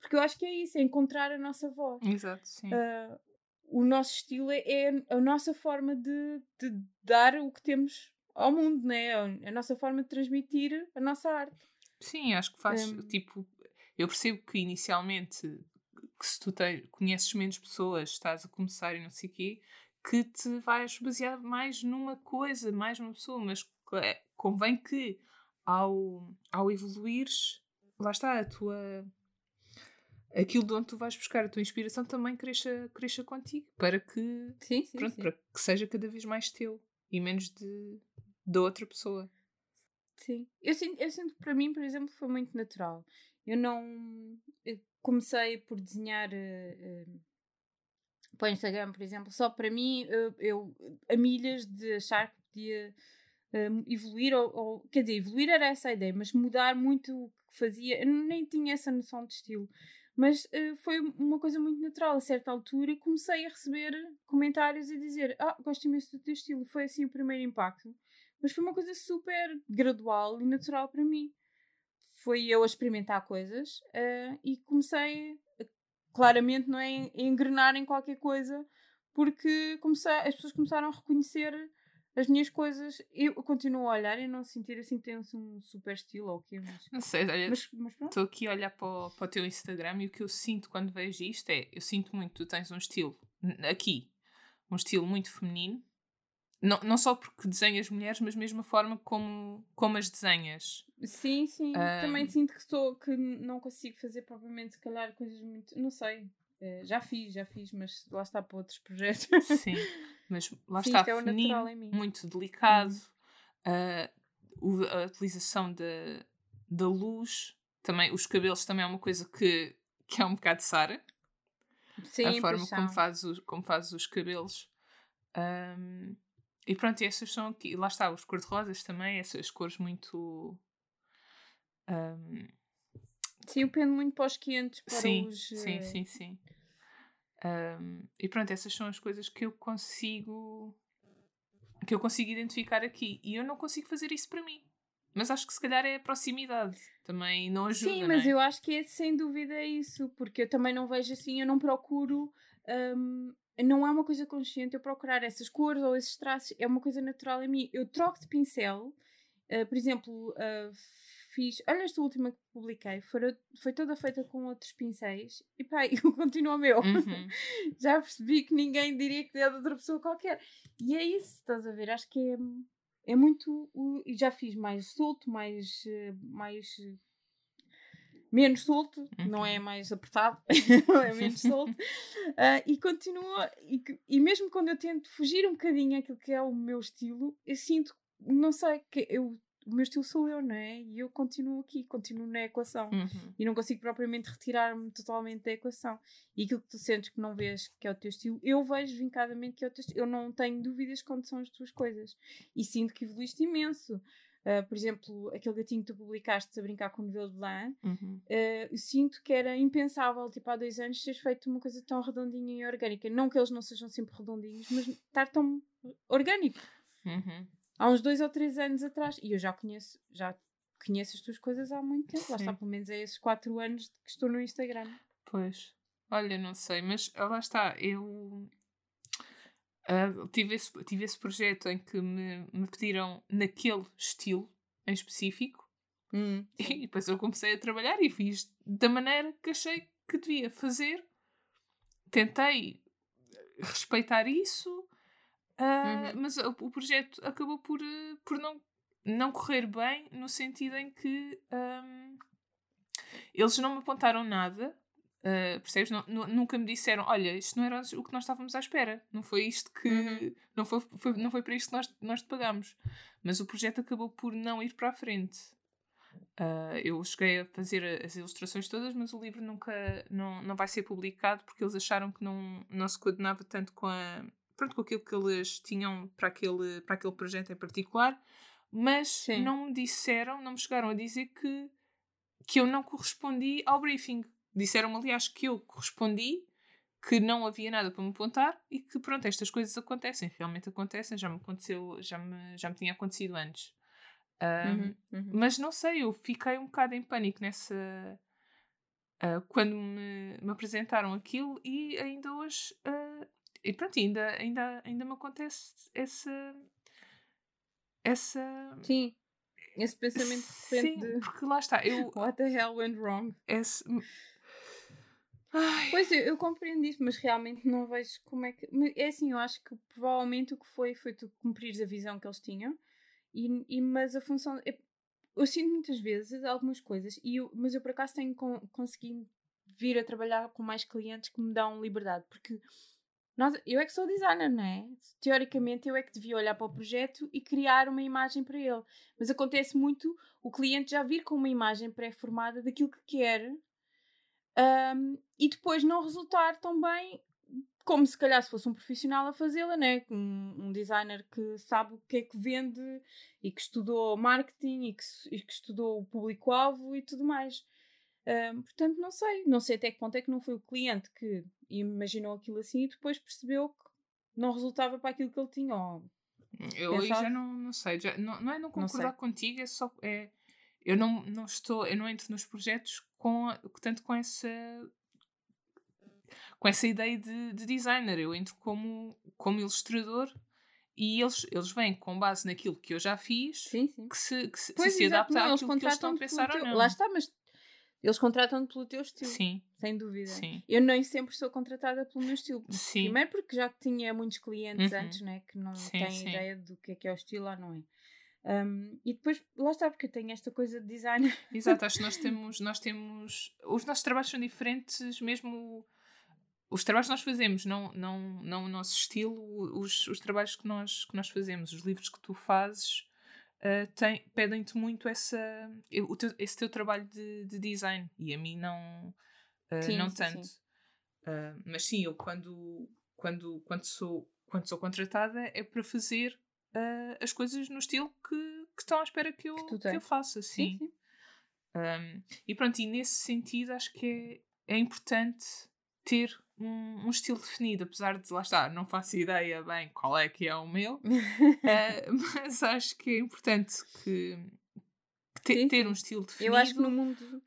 Porque eu acho que é isso, é encontrar a nossa voz. Exato, sim. Uh, o nosso estilo é, é a nossa forma de, de, dar o que temos ao mundo, né? A nossa forma de transmitir a nossa arte. Sim, acho que faz, um, tipo, eu percebo que inicialmente que se tu te, conheces menos pessoas, estás a começar e não sei o quê, que te vais basear mais numa coisa, mais numa pessoa, mas é, convém que ao, ao evoluires, lá está, a tua aquilo de onde tu vais buscar a tua inspiração também cresça, cresça contigo, para que, sim, sim, pronto, sim. para que seja cada vez mais teu e menos de, de outra pessoa. Sim, eu sinto, eu sinto que para mim, por exemplo, foi muito natural. Eu não eu comecei por desenhar uh, uh, para o Instagram, por exemplo, só para mim, eu, eu a milhas de achar que podia uh, evoluir, ou, ou, quer dizer, evoluir era essa a ideia, mas mudar muito o que fazia, eu nem tinha essa noção de estilo. Mas uh, foi uma coisa muito natural. A certa altura comecei a receber comentários e dizer: Ah, gosto imenso do teu estilo. Foi assim o primeiro impacto. Mas foi uma coisa super gradual e natural para mim. Foi eu a experimentar coisas uh, e comecei claramente não é engrenar em qualquer coisa porque comecei, as pessoas começaram a reconhecer as minhas coisas, eu continuo a olhar e não sentir assim que tem um super estilo ou o quê, mas... Não sei, olha, estou aqui a olhar para o, para o teu Instagram e o que eu sinto quando vejo isto é, eu sinto muito, tu tens um estilo, aqui, um estilo muito feminino, não, não só porque desenhas mulheres, mas mesmo a forma como, como as desenhas. Sim, sim, também sinto que, sou, que não consigo fazer propriamente, se calhar, coisas muito, não sei, já fiz, já fiz, mas lá está para outros projetos. Sim, mas lá Sim, está, é feminino, muito delicado. Uh, a utilização da, da luz, também os cabelos também é uma coisa que, que é um bocado Sara. Sim, a forma como fazes, os, como fazes os cabelos. Um, e pronto, e essas são aqui. Lá está, os cor-de-rosas também, essas cores muito. Um, sim, eu pendo muito para os quentes, para sim, os. Sim, sim, sim. Um, e pronto, essas são as coisas que eu consigo que eu consigo identificar aqui. E eu não consigo fazer isso para mim. Mas acho que se calhar é a proximidade. Também não ajuda. Sim, mas é? eu acho que é sem dúvida isso. Porque eu também não vejo assim, eu não procuro. Um, não é uma coisa consciente eu procurar essas cores ou esses traços. É uma coisa natural em mim. Eu troco de pincel. Uh, por exemplo, uh, fiz. Olha, esta última que publiquei foi, foi toda feita com outros pincéis e pá, eu continuo meu. Uhum. Já percebi que ninguém diria que é de outra pessoa qualquer. E é isso, estás a ver? Acho que é, é muito. E já fiz mais solto, mais. mais menos solto, não é uhum. mais apertado, é menos solto, uh, e continua, e, e mesmo quando eu tento fugir um bocadinho aquilo que é o meu estilo, eu sinto, não sei, que eu o meu estilo sou eu, não é? E eu continuo aqui, continuo na equação. Uhum. E não consigo propriamente retirar-me totalmente da equação. E aquilo que tu sentes que não vês que é o teu estilo, eu vejo vincadamente que é o teu estilo. Eu não tenho dúvidas quando são as tuas coisas. E sinto que evoluíste imenso. Uh, por exemplo, aquele gatinho que tu publicaste a brincar com o novelo de lã, uhum. uh, eu sinto que era impensável, tipo, há dois anos, teres feito uma coisa tão redondinha e orgânica. Não que eles não sejam sempre redondinhos, mas estar tão orgânico. Uhum há uns dois ou três anos atrás. E eu já conheço, já conheço as tuas coisas há muito tempo. Sim. Lá está, pelo menos é esses quatro anos que estou no Instagram. Pois. Olha, não sei, mas ah, lá está, eu uh, tive, esse, tive esse projeto em que me, me pediram naquele estilo em específico hum, e depois eu comecei a trabalhar e fiz da maneira que achei que devia fazer. Tentei respeitar isso, Uh, uhum. Mas o, o, projeto acabou por, uh, por não, não correr bem, no sentido em que um, eles não me apontaram nada, uh, percebes? Não, nunca me disseram: olha, isto não era o que nós estávamos à espera, não foi isto que. Uhum. Não, foi, foi, não foi para isto que nós, nós te pagamos. Mas o projeto acabou por não ir para a frente. Uh, eu cheguei a fazer as ilustrações todas, mas o livro nunca não, não vai ser publicado porque eles acharam que não, não se coordenava tanto com a, pronto, com aquilo que eles tinham para aquele, para aquele projeto em particular, mas Sim. não me disseram, não me chegaram a dizer que, que eu não correspondi ao briefing. Disseram-me, aliás, que eu correspondi, que não havia nada para me apontar e que, pronto, estas coisas acontecem, realmente acontecem, já me aconteceu, já me, já me tinha acontecido antes. Um, uhum, uhum. Mas não sei, eu fiquei um bocado em pânico nessa. Uh, quando me, me, apresentaram aquilo e ainda hoje. Uh, e pronto, ainda, ainda, ainda me acontece essa. Essa. Sim. Esse pensamento Sim, de... porque lá está. Eu, What the hell went wrong? Esse... Ai. Pois eu, eu compreendo isso, mas realmente não vejo como é que. É assim, eu acho que provavelmente o que foi foi tu cumprires a visão que eles tinham, e, e, mas a função. Eu, eu sinto muitas vezes algumas coisas, e eu, mas eu por acaso tenho con, conseguido vir a trabalhar com mais clientes que me dão liberdade, porque nós, eu é que sou designer, não é? Teoricamente eu é que devia olhar para o projeto e criar uma imagem para ele. Mas acontece muito o cliente já vir com uma imagem pré-formada daquilo que quer um, e depois não resultar tão bem como se calhar se fosse um profissional a fazê-la, né? Um, um, designer que sabe o que é que vende e que estudou marketing e que, e que estudou o público-alvo e tudo mais. Um, portanto, não sei. Não sei até que ponto é que não foi o cliente que imaginou aquilo assim e depois percebeu que não resultava para aquilo que ele tinha. Ou eu aí já não, não sei. Já, não, não é não concordar não contigo, é só. É, eu não, não estou. Eu não entro nos projetos com, tanto com essa. Com essa ideia de, de designer, eu entro como, como ilustrador e eles, eles vêm com base naquilo que eu já fiz sim, sim. que se, que se, pois, se adapta àquilo que eles estão a pensar ou não. Lá está, mas eles contratam-te pelo teu estilo. Sim. Sem dúvida. Sim. Eu nem sempre sou contratada pelo meu estilo. Sim. Primeiro porque já tinha muitos clientes uhum. antes, né? Que não sim, têm sim. ideia do que é que é o estilo ou não é. Um, e depois, lá está, porque eu tenho esta coisa de design. Exato, acho que nós temos, nós temos. Os nossos trabalhos são diferentes, mesmo. Os trabalhos que nós fazemos, não, não, não o nosso estilo, os, os trabalhos que nós, que nós fazemos, os livros que tu fazes, uh, pedem-te muito essa, o teu, esse teu trabalho de, de, design e a mim não, uh, sim, não sim, tanto. Sim. Uh, mas sim, eu quando, quando, quando, sou, quando sou contratada é para fazer as coisas no estilo que, que estão à espera que eu, que, que eu faça. Sim. Um, e pronto, e nesse sentido acho que é, é importante ter um, um, estilo definido, apesar de lá estar, não faço ideia bem qual é que é o meu, uh, mas acho que é importante que, que te, ter um estilo definido. Eu acho que no mundo,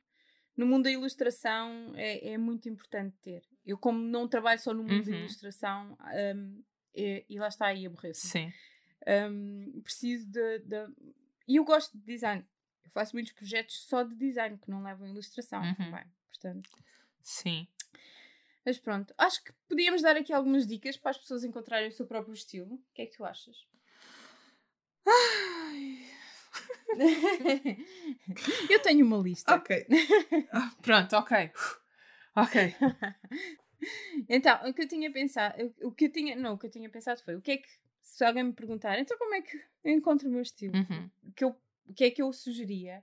no mundo da ilustração é, é muito importante ter. Eu, como não trabalho só no mundo uhum. da ilustração, um, e, e, lá está aí aborreço. Sim. Um, preciso de, de. E eu gosto de design. Eu faço muitos projetos só de design que não levam ilustração uhum. também. Portanto. Sim. Mas pronto, acho que podíamos dar aqui algumas dicas para as pessoas encontrarem o seu próprio estilo. O que é que tu achas? Eu tenho uma lista. Ok. Ah, pronto, ok. Ok. então, o que eu tinha pensado, o que eu tinha, não, o que eu tinha pensado foi, o que é que, se alguém me perguntar, então como é que eu encontro o meu estilo? Uhum. O, que eu, o que é que eu sugeria?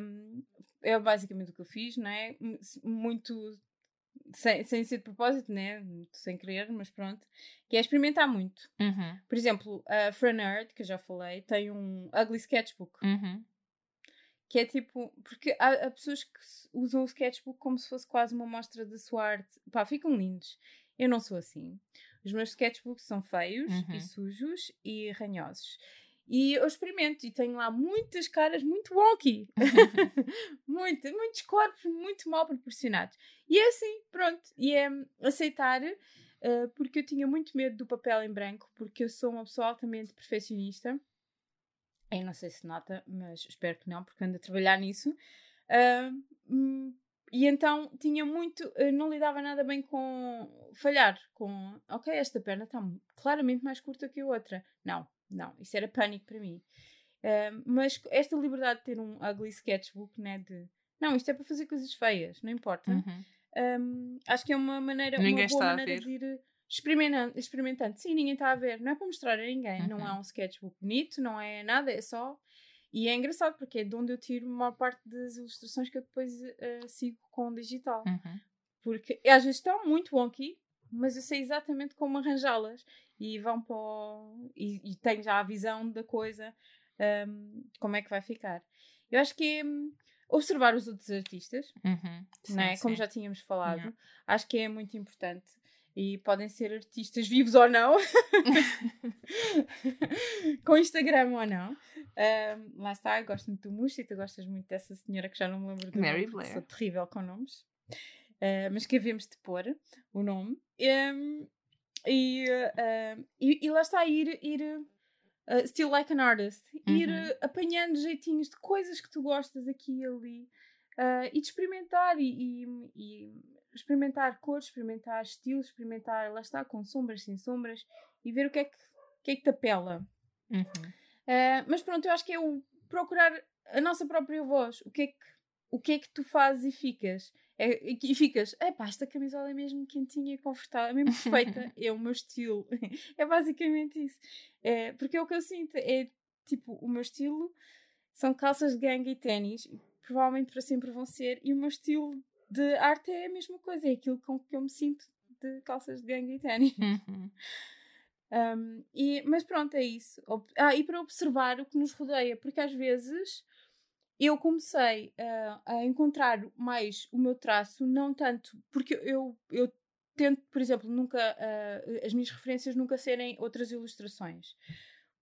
Um, é basicamente o que eu fiz, não é? Muito sem, sem ser de propósito, né? Sem querer, mas pronto. Que é experimentar muito. Uhum. Por exemplo, a Franerd, que eu já falei, tem um Ugly Sketchbook. Uhum. Que é tipo. Porque há, há, pessoas que usam o sketchbook como se fosse quase uma mostra da sua arte. Pá, ficam lindos. Eu não sou assim. Os meus sketchbooks são feios uhum. e sujos e ranhosos. E eu experimento e tenho lá muitas caras muito wonky. muito, muitos corpos muito mal proporcionados. E é assim, pronto. E é aceitar, uh, porque eu tinha muito medo do papel em branco, porque eu sou uma pessoa altamente perfeccionista. Eu não sei se nota, mas espero que não, porque ando a trabalhar nisso. Uh, e então tinha muito, uh, não lidava nada bem com falhar, com ok, esta perna está claramente mais curta que a outra. Não, não, isso era pânico para mim. Uh, mas esta liberdade de ter um ugly sketchbook, né? De não, isto é para fazer coisas feias, não importa. Uhum. Um, acho que é uma maneira, ninguém uma boa maneira de ir experimentando, experimentando. Sim, ninguém está a ver, não é para mostrar a ninguém. Uhum. Não é um sketchbook bonito, não é nada, é só. E é engraçado porque é de onde eu tiro a maior parte das ilustrações que eu depois uh, sigo com o digital. Uhum. Porque às vezes estão muito wonky, mas eu sei exatamente como arranjá-las e vão para o... e, e tenho já a visão da coisa um, como é que vai ficar. Eu acho que observar os outros artistas, uhum. sim, é? Sim. Como já tínhamos falado. Acho que é muito importante. E podem ser artistas vivos ou não, com Instagram ou não. Um, lá está, eu gosto muito do Mushi, tu gostas muito dessa senhora que já não me lembro do Mary nome, Blair. sou terrível com nomes. Uh, mas que havemos de pôr o nome. Um, e, uh, e, e, lá está, ir, ir uh, still like an artist, uhum. ir uh, apanhando jeitinhos de coisas que tu gostas aqui e ali e de experimentar e, e, e, experimentar cores, experimentar estilos, experimentar, lá está, com sombras, sem sombras e ver o que é que, que, é que te apela. Uhum. mas pronto, eu acho que é o procurar a nossa própria voz, o que é que, o que, é que tu fazes e ficas. É, e ficas, epá, esta camisola é mesmo quentinha e confortável, é mesmo perfeita, é o meu estilo. é basicamente isso. É, porque é o que eu sinto, é tipo, o meu estilo são calças de gangue e ténis, provavelmente para sempre vão ser, e o meu estilo de arte é a mesma coisa, é aquilo com que eu me sinto de calças de gangue e ténis. Uhum. Um, e, mas pronto, é isso. Ah, e para observar o que nos rodeia, porque às vezes eu comecei uh, a encontrar mais o meu traço, não tanto, porque eu, eu tento, por exemplo, nunca uh, as minhas referências nunca serem outras ilustrações.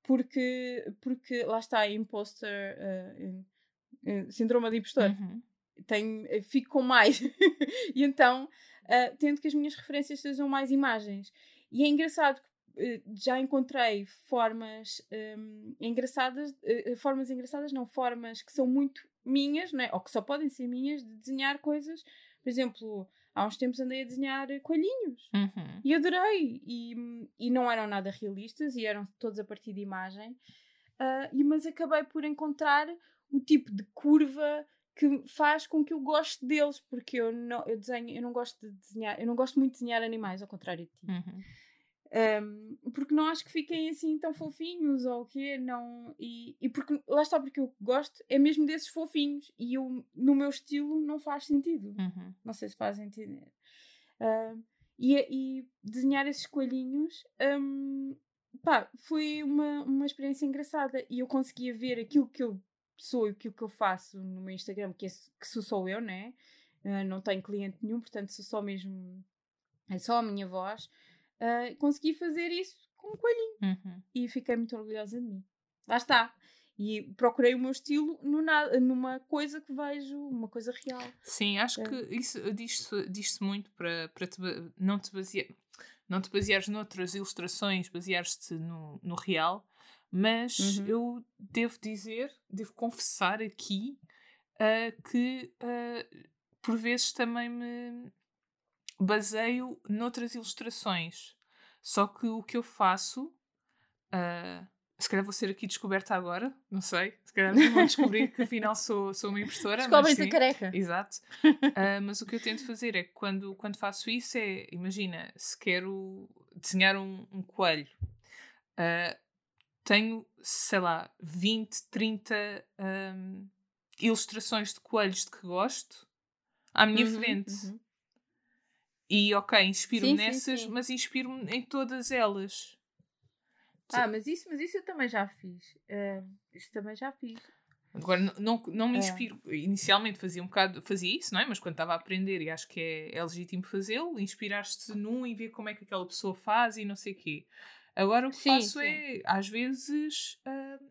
Porque, porque lá está, imposter, uh, síndrome de impostor. Uhum. Tenho, fico com mais. e então tento que as minhas referências sejam mais imagens. E é engraçado eh, já encontrei formas um, engraçadas, uh, formas engraçadas, não, formas que são muito minhas, não é? ou que só podem ser minhas, de desenhar coisas. Por exemplo, há uns tempos andei a desenhar coelhinhos uhum. e adorei. E, e não eram nada realistas e eram todos a partir de imagem, uh, e, mas acabei por encontrar o tipo de curva que faz com que eu goste deles, porque eu não, eu desenho, eu não gosto de desenhar, eu não gosto muito de desenhar animais, ao contrário de ti. Uhum. Um, porque não acho que fiquem assim tão fofinhos ou o quê, não. E, e porque lá está, porque eu gosto é mesmo desses fofinhos e eu, no meu estilo não faz sentido. Uhum. Não sei se faz entender. Uh, e, e desenhar esses coelhinhos um, pá, foi uma, uma experiência engraçada e eu conseguia ver aquilo que eu sou e aquilo que eu faço no meu Instagram, que, é, que sou só eu, né? Uh, não tenho cliente nenhum, portanto sou só mesmo. É só a minha voz uh, consegui fazer isso com um coelhinho. Uhum. E fiquei muito orgulhosa de mim. Lá está. E procurei o meu estilo nada, numa coisa que vejo, uma coisa real. Sim, acho que ah. isso diz-se diz muito para, para te, não te basear não te baseares noutras ilustrações, baseares-te no, no real, mas uhum. eu devo dizer, devo confessar aqui uh, que uh, por vezes também me baseio noutras ilustrações. Só que o que eu faço, uh, se calhar vou ser aqui descoberta agora, não sei. Se calhar vão descobrir que afinal sou, sou uma impostora. Descobrem-te a careca. Exato. Uh, mas o que eu tento fazer é que quando, quando faço isso é, imagina, se quero desenhar um, um coelho, uh, tenho, sei lá, 20, 30 um, ilustrações de coelhos de que gosto à minha uhum, frente. Uhum. E ok, inspiro-me nessas, sim, sim. mas inspiro-me em todas elas. Ah, mas isso, mas isso eu também já fiz. Uh, isso também já fiz. Agora, não, não me é. inspiro. É. Inicialmente fazia um bocado, fazia isso, não é? Mas quando estava a aprender, e acho que é, é legítimo fazê-lo, inspirar-te num e ver como é que aquela pessoa faz e não sei o quê. Agora o que sim, faço sim. é, às vezes, uh,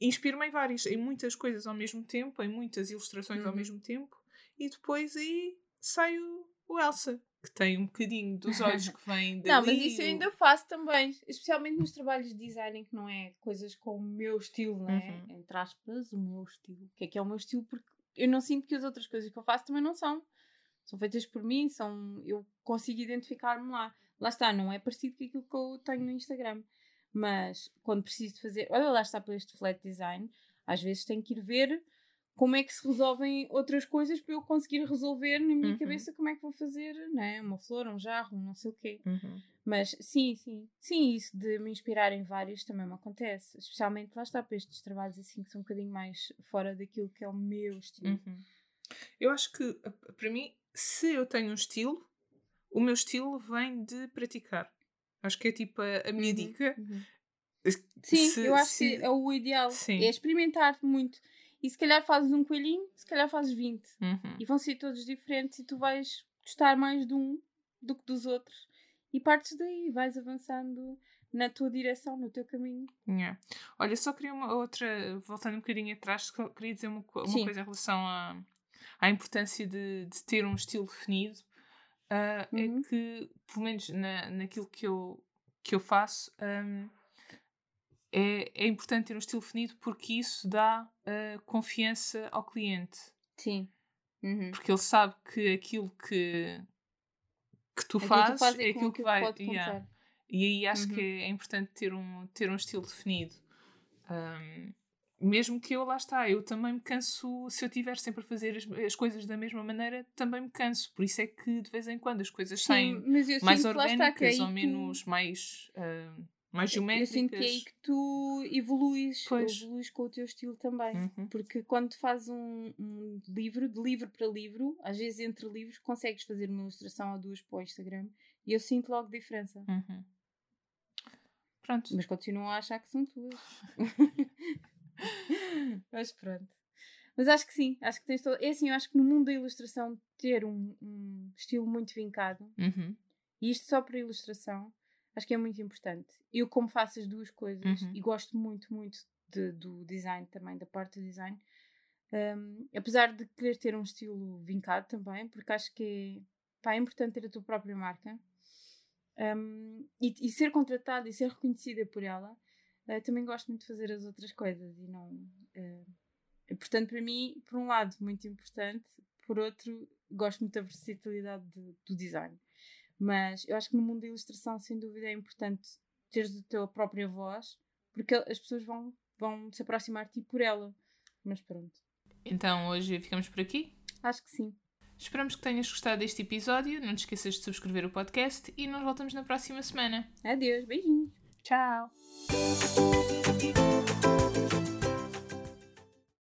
inspiro-me em várias, em muitas coisas ao mesmo tempo, em muitas ilustrações uhum. ao mesmo tempo, e depois aí saio o Elsa que tem um bocadinho dos olhos que vêm dali. Não, mas isso eu ainda faço também, especialmente nos trabalhos de design que não é coisas com o meu estilo, não é? Uhum. Entre aspas, o meu estilo. O que é que é o meu estilo? Porque eu não sinto que as outras coisas que eu faço também não são. São feitas por mim, são eu consigo identificar-me lá. Lá está, não é parecido com aquilo que eu tenho no Instagram. Mas quando preciso fazer, olha lá está para este flat design, às vezes tenho que ir ver como é que se resolvem outras coisas para eu conseguir resolver na minha uhum. cabeça como é que vou fazer, né? Uma flor, um jarro, não sei o quê. Uhum. Mas sim, sim, sim, isso de me inspirar em vários também me acontece. Especialmente lá está para estes trabalhos assim que são um bocadinho mais fora daquilo que é o meu estilo. Uhum. Eu acho que para mim, se eu tenho um estilo, o meu estilo vem de praticar. Acho que é tipo a, a minha uhum, dica. Uhum. Sim, se, eu acho se... que é o ideal. Sim. É experimentar muito e se calhar fazes um coelhinho, se calhar fazes 20. Uhum. E vão ser todos diferentes e tu vais gostar mais de um do que dos outros. E partes daí, vais avançando na tua direção, no teu caminho. Yeah. Olha, só queria uma outra, voltando um bocadinho atrás, queria dizer uma, uma coisa em relação à, à importância de, de ter um estilo definido. Uh, uhum. É que, pelo menos na, naquilo que eu, que eu faço, um, é, é importante ter um estilo definido porque isso dá uh, confiança ao cliente. Sim. Uhum. Porque ele sabe que aquilo que, que tu fazes faz é aquilo que, que vai. Yeah. E aí acho uhum. que é, importante ter um, ter um estilo definido. Um, mesmo que eu lá está, eu também me canso, se eu estiver sempre a fazer as, as, coisas da mesma maneira, também me canso. Por isso é que de vez em quando as coisas Sim, saem mais orgânicas ou menos mais. Uh, mais geométricas. Eu sinto que é aí que tu evoluís, evoluís com o teu estilo também. Uhum. Porque quando fazes um, um, livro, de livro para livro, às vezes entre livros, consegues fazer uma ilustração ou duas para o Instagram e eu sinto logo diferença. Uhum. Pronto. Mas continuo a achar que são tuas. Mas pronto. Mas acho que sim, acho que tens todo. É assim, eu acho que no mundo da ilustração ter um, um estilo muito vincado, uhum. e isto só para ilustração, Acho que é muito importante. Eu, como faço as duas coisas uhum. e gosto muito, muito de, do design também, da parte do design, um, apesar de querer ter um estilo vincado também, porque acho que é, pá, é importante ter a tua própria marca um, e, e, ser contratada e ser reconhecida por ela, uh, também gosto muito de fazer as outras coisas e não. Uh, portanto, para mim, por um lado, muito importante, por outro, gosto muito da versatilidade de, do design. Mas eu acho que no mundo da ilustração, sem dúvida, é importante teres a tua própria voz, porque as pessoas vão, vão se aproximar de ti por ela. Mas pronto. Então hoje ficamos por aqui? Acho que sim. Esperamos que tenhas gostado deste episódio. Não te esqueças de subscrever o podcast e nós voltamos na próxima semana. Adeus, beijinhos. Tchau.